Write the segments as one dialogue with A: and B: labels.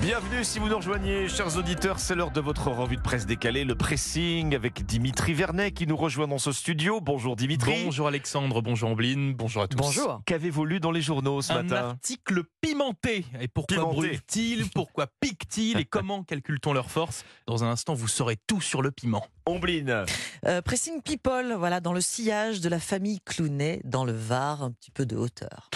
A: Bienvenue si vous nous rejoignez, chers auditeurs. C'est l'heure de votre revue de presse décalée, le pressing avec Dimitri Vernet qui nous rejoint dans ce studio. Bonjour Dimitri.
B: Bonjour Alexandre, bonjour Ambline, bonjour à tous.
C: Bonjour.
A: Qu'avez-vous lu dans les journaux ce
B: Un
A: matin?
B: article pimenté. Et pourquoi brûle-t-il? Pourquoi pique-t-il? Et comment calcule-t-on leur force? Dans un instant, vous saurez tout sur le piment.
A: Ombline.
C: Euh, Pressing People, voilà, dans le sillage de la famille Clounet, dans le Var, un petit peu de hauteur.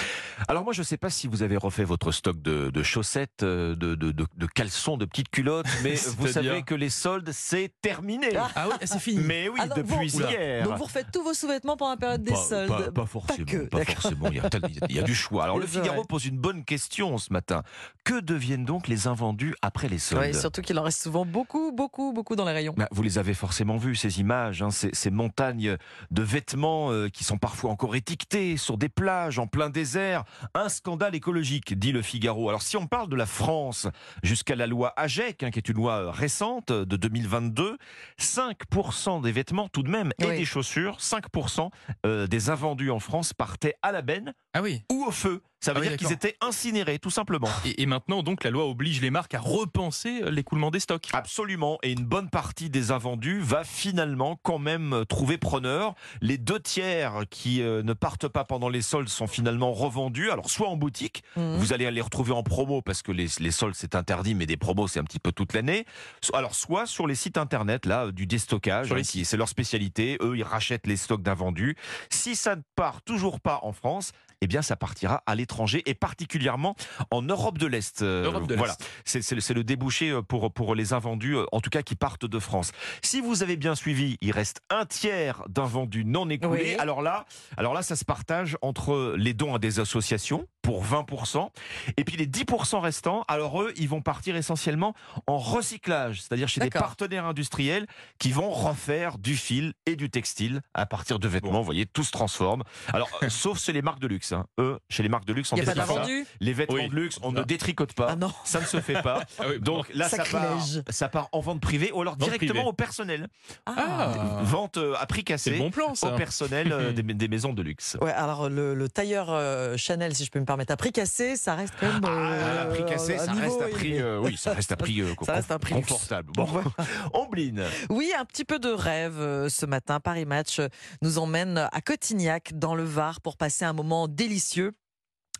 A: Alors moi je ne sais pas si vous avez refait votre stock de, de chaussettes, euh, de, de- de- de caleçons, de petites culottes, mais vous savez que les soldes c'est terminé.
C: Ah.
B: Ah oui, c'est fini.
A: Mais oui,
C: Ah non,
A: depuis
C: vous-
A: hier.
C: Donc vous refaites tous vos sous-vêtements pendant la période des
A: Pas,
C: soldes.
A: pas- pas forcément,
C: que,
A: pas forcément. Il y, a tel- il y a du choix. Alors le Figaro
C: vrai.
A: pose une bonne question ce matin. Que deviennent donc les invendus après les soldes?
C: Ouais, surtout qu'il en reste souvent beaucoup, beaucoup, beaucoup dans les rayons.
A: Bah, vous les avez forcément vus, ces images, hein, ces, ces montagnes de vêtements euh, qui sont parfois encore étiquetés sur des plages en plein désert. Un scandale écologique, dit le Figaro. Alors si on parle de la France jusqu'à la loi AGEC, hein, qui est une loi euh, récente euh, de 2022, 5% des vêtements tout de même et
C: Oui.
A: des chaussures, 5% euh, des invendus en France partaient à la benne
B: Ah oui.
A: ou au feu. Ça veut
B: Ah oui,
A: dire qu'ils étaient incinérés, tout simplement.
B: Et, et maintenant, donc, la loi oblige les marques à repenser euh, l'écoulement des stocks.
A: Absolument. Et une bonne partie des invendus va finalement quand même euh, trouver preneur. Les deux tiers qui euh, ne partent pas pendant les soldes sont finalement revendus. Alors, soit en boutique,
C: Mhm.
A: vous allez les retrouver en promo parce que les, les soldes c'est interdit, mais des promos c'est un petit peu toute l'année. So- Alors, soit sur les sites internet, là, du déstockage, hein, c'est leur spécialité. Eux, ils rachètent les stocks d'invendus. Si ça ne part toujours pas en France, eh bien, ça partira à l'étranger et particulièrement en Europe de l'Est. Euh, voilà. C'est le- débouché euh, pour, pour les invendus, euh, en tout cas qui partent de France. Si vous avez bien suivi, il reste un tiers d'invendus non écoulés.
C: Oui.
A: Alors là, alors là, ça se partage entre les dons à des associations pour 20%, et puis les 10% restants, alors eux, ils vont partir essentiellement en recyclage, c'est-à-dire chez des partenaires industriels qui vont refaire du fil et du textile à partir de vêtements. Vous voyez, tout se transforme. Alors, euh, sauf chez les marques de luxe. hein. Eux, chez les marques de luxe, on
C: Il n'y a pas
A: Les vêtements
B: Oui.
A: de luxe, on
B: Ah.
A: ne détricote pas.
C: Ah non.
A: Ça ne se fait pas.
B: Ah oui,
A: Donc là, ça part, ça part en vente privée ou alors
B: Vente
A: directement
B: privée.
A: au personnel.
B: Ah.
A: Vente euh, à prix cassé
B: bon plan,
A: au personnel euh, des, des maisons de luxe.
C: Ouais, alors le, le tailleur euh, Chanel, si je peux me permettre, à prix cassé, ça reste quand même.
A: Ah,
C: euh,
A: à prix cassé, ça reste à prix, euh, oui, ça reste à prix, euh,
C: Ça reste un prix
A: confortable. Bon. Ombline.
C: Oui, un petit peu de rêve euh, ce matin. Paris Match nous emmène à Cotignac, dans le Var, pour passer un moment délicieux.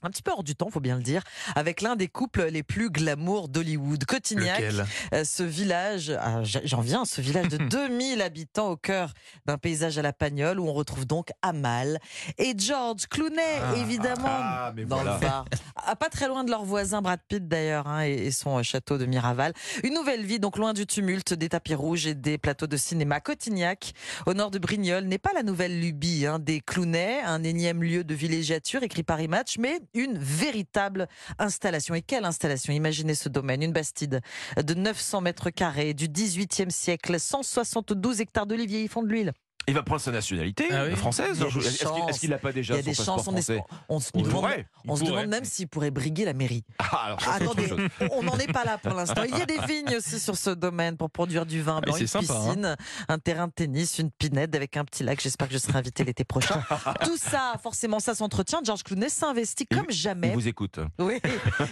C: Un petit peu hors du temps, faut bien le dire, avec l'un des couples les plus glamour d'Hollywood. Cotignac,
B: Lequel?
C: euh, ce village, ah, j'en viens, ce village de 2000 habitants au cœur d'un paysage à la Pagnole où on retrouve donc Amal et George Clooney,
B: Ah,
C: évidemment,
A: ah,
C: dans
A: voilà.
C: le Var. Ah, pas très loin de leur voisin Brad Pitt d'ailleurs hein, et, et son euh, château de Miraval. Une nouvelle vie donc loin du tumulte des tapis rouges et des plateaux de cinéma. Cotignac, au nord de Brignoles, n'est pas la nouvelle lubie hein, des Clooney, un énième lieu de villégiature écrit Paris Match, mais une véritable installation. Et quelle installation? Imaginez ce domaine, une bastide de 900 mètres carrés du 18e siècle, 172 hectares d'oliviers, ils font de l'huile.
A: Il va prendre sa nationalité
B: Ah oui.
A: euh, française.
C: Il y a des
A: Est-ce qu'il n'a pas
C: Il
A: déjà
C: y a
A: son
C: des chances, on, est-
A: français
C: on se
A: Il
C: demande-
A: pourrait.
C: on se
B: pourrait.
C: demande même s'il pourrait briguer la mairie.
A: Ah, alors
C: Attendez, on n'en est pas là pour l'instant. Il y a des vignes aussi sur ce domaine pour produire du vin blanc,
B: c'est
C: une
B: sympa, hein.
C: piscine, un terrain de tennis, une pinette avec un petit lac. J'espère que je serai invité l'été prochain. Tout ça, forcément, ça s'entretient. George Clooney s'investit
A: Il-
C: comme
A: Il
C: jamais.
A: vous écoute.
C: Oui.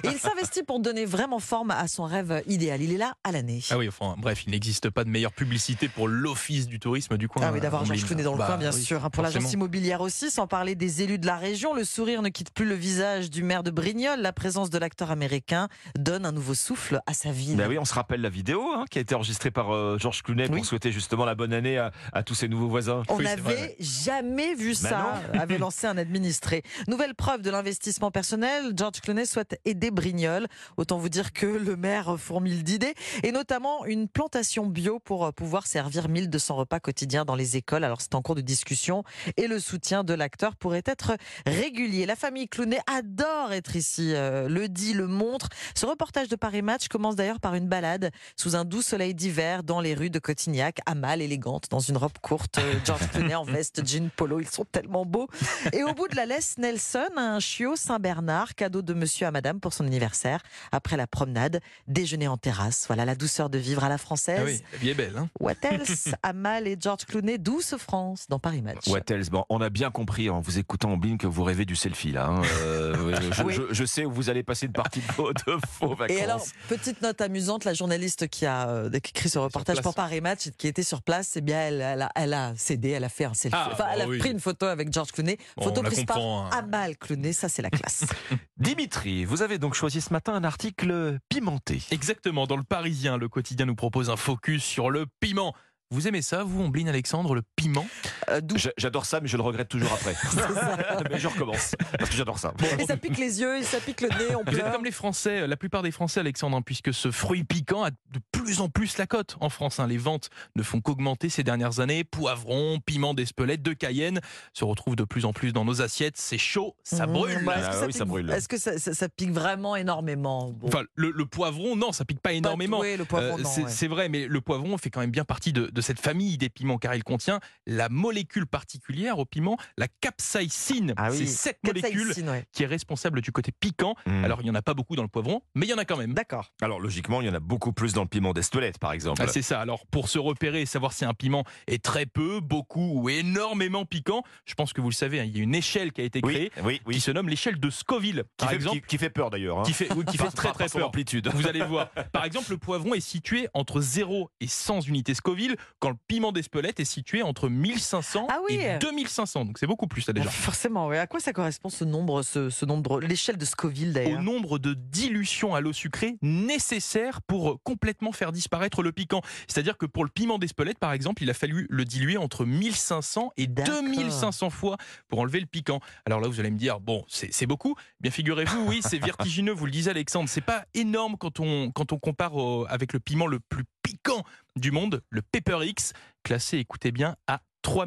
C: Et il s'investit pour donner vraiment forme à son rêve idéal. Il est là à l'année.
B: Ah oui, enfin, bref, il n'existe pas de meilleure publicité pour l'office du tourisme du coin.
C: Ah oui, d'avoir Georges
B: Ombline.
C: Clooney dans le
B: Bah
C: coin, bien
B: oui,
C: sûr. hein, Pour l'agence immobilière aussi, sans parler des élus de la région, le sourire ne quitte plus le visage du maire de Brignoles. La présence de l'acteur américain donne un nouveau souffle à sa ville.
A: Ben oui, on se rappelle la vidéo hein, qui a été enregistrée par euh, Georges Clooney pour souhaiter justement la bonne année à, à tous ses nouveaux voisins.
C: On n'avait jamais vu
A: Bah
C: ça, avait lancé un administré. Nouvelle preuve de l'investissement personnel, George Clooney souhaite aider Brignoles. Autant vous dire que le maire fourmille d'idées, et notamment une plantation bio pour euh, pouvoir servir 1200 repas quotidiens dans les écoles. Alors c'est en cours de discussion et le soutien de l'acteur pourrait être régulier. La famille Clounet adore être ici, euh, le dit, le montre. Ce reportage de Paris Match commence d'ailleurs par une balade sous un doux soleil d'hiver dans les rues de Cotignac, à mal élégante, dans une robe courte, euh, George Clooney en veste, jean polo, ils sont tellement beaux. Et au bout de la laisse, Nelson, un chiot Saint-Bernard, cadeau de monsieur à madame pour son anniversaire, après la promenade, déjeuner en terrasse. Voilà la douceur de vivre à la française.
B: Ah oui, la vie est belle. Hein.
C: What else? Amal et George Clooney, 12 France dans Paris Match.
A: Wattels, bon, on a bien compris en vous écoutant en blind que vous rêvez du selfie là. Hein. Euh, je, sais où vous allez passer une partie de, de faux vacances.
C: Et alors, petite note amusante, la journaliste qui a euh, écrit ce reportage pour Paris Match, qui était sur place, eh bien, elle, elle, a, elle a, cédé, elle a fait un selfie.
B: Ah,
C: elle a
B: bah
C: pris une photo avec George Clooney,
B: bon,
C: photo prise par
B: hein.
C: Amal Clooney, ça c'est la classe.
A: Dimitri, vous avez donc choisi ce matin un article pimenté.
B: Exactement, dans le Parisien, le quotidien nous propose un focus sur le piment. Vous aimez ça, vous, Ombline Alexandre, le piment?
C: Euh,
A: J'adore ça, mais je le regrette toujours après. mais je recommence parce que j'adore ça.
C: Et ça pique les yeux, et ça pique le nez, on
B: Vous êtes comme les Français, la plupart des Français, Alexandre, hein, puisque ce fruit piquant a de plus en plus la cote en France. hein. Les ventes ne font qu'augmenter ces dernières années. Poivrons, piment d'Espelette, de Cayenne se retrouvent de plus en plus dans nos assiettes. C'est chaud, ça
C: Mmh,
B: brûle.
C: bah, est-ce que
A: Ah
C: ça
A: oui,
C: pique-
A: ça brûle.
C: Est-ce que ça, ça- ça pique vraiment énormément? Bon,
B: Enfin, le, le poivron, non, ça pique pas énormément.
C: tout, oui, le poivron,
B: Euh,
C: non,
B: c'est
C: ouais.
B: c'est vrai, mais le poivron fait quand même bien partie de, de cette famille des piments car il contient la molécule particulière au piment, la capsaïcine.
A: Ah oui.
B: C'est cette molécule
C: ouais.
B: qui est responsable du côté piquant.
A: Mm.
B: Alors, il n'y en a pas beaucoup dans le poivron, mais il y en a quand même.
C: D'accord.
A: Alors logiquement, il y en a beaucoup plus dans le piment d'Estolette, par exemple.
B: Ah, c'est ça. Alors, pour se repérer et savoir si un piment est très peu, beaucoup ou énormément piquant, je pense que vous le savez, hein, il y a une échelle qui a été créée
A: oui, oui, oui.
B: qui se nomme l'échelle de Scoville,
A: Qui
B: par
A: fait,
B: exemple,
A: qui- qui fait peur d'ailleurs. hein.
B: qui fait, oui, qui fait
A: Par-
B: très
A: par-
B: très peur.
A: amplitude.
B: Vous allez voir. Par exemple, le poivron est situé entre 0 et 100 unités Scoville, quand le piment d'Espelette est situé entre 1500
C: Ah oui.
B: et 2500. Donc c'est beaucoup plus là déjà.
C: Forcément, oui. À quoi ça correspond ce nombre, ce, ce nombre, l'échelle de Scoville
B: Au
C: d'ailleurs
B: nombre de dilutions à l'eau sucrée nécessaires pour euh, complètement faire disparaître le piquant. C'est-à-dire que pour le piment d'Espelette, par exemple, il a fallu le diluer entre 1500 et
C: D'accord.
B: 2500 fois pour enlever le piquant. Alors là, vous allez me dire, bon, c'est beaucoup. Bien figurez-vous, oui, c'est vertigineux, vous le disiez Alexandre, c'est pas énorme quand on, quand on compare au- avec le piment le plus piquant du monde, le Pepper X, classé, écoutez bien, à 3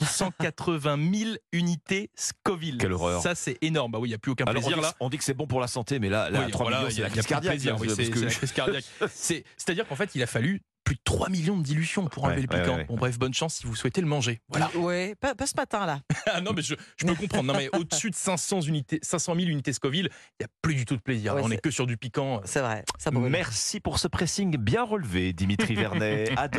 B: 180 000 unités Scoville.
A: Quelle horreur.
B: Ça, c'est énorme. Bah oui, il n'y a plus aucun
A: Alors, on,
B: plaisir
A: dit
B: là.
A: on dit que c'est bon pour la santé, mais là, là
B: Oui,
A: 3
B: voilà,
A: millions,
B: il y
A: c'est
B: a-
A: la crise cardiaque.
B: plaisir, oui,
A: parce
B: c'est
A: que-
B: c'est la crise cardiaque. C'est- C'est-à-dire qu'en fait, il a fallu plus de 3 millions de dilutions pour enlever
A: Ouais,
B: le piquant.
A: ouais, ouais.
B: Bon, bref, bonne chance si vous souhaitez le manger. Voilà.
C: Oui, pas, pas ce matin-là.
B: Ah non, mais je, je peux comprendre. Non, mais au-dessus de 500, unités, 500 000 unités Scoville, il n'y a plus du tout de plaisir.
C: Ouais,
B: On n'est que sur du piquant.
C: C'est vrai, ça.
A: Merci pour ce pressing bien relevé, Dimitri Vernet. À demain.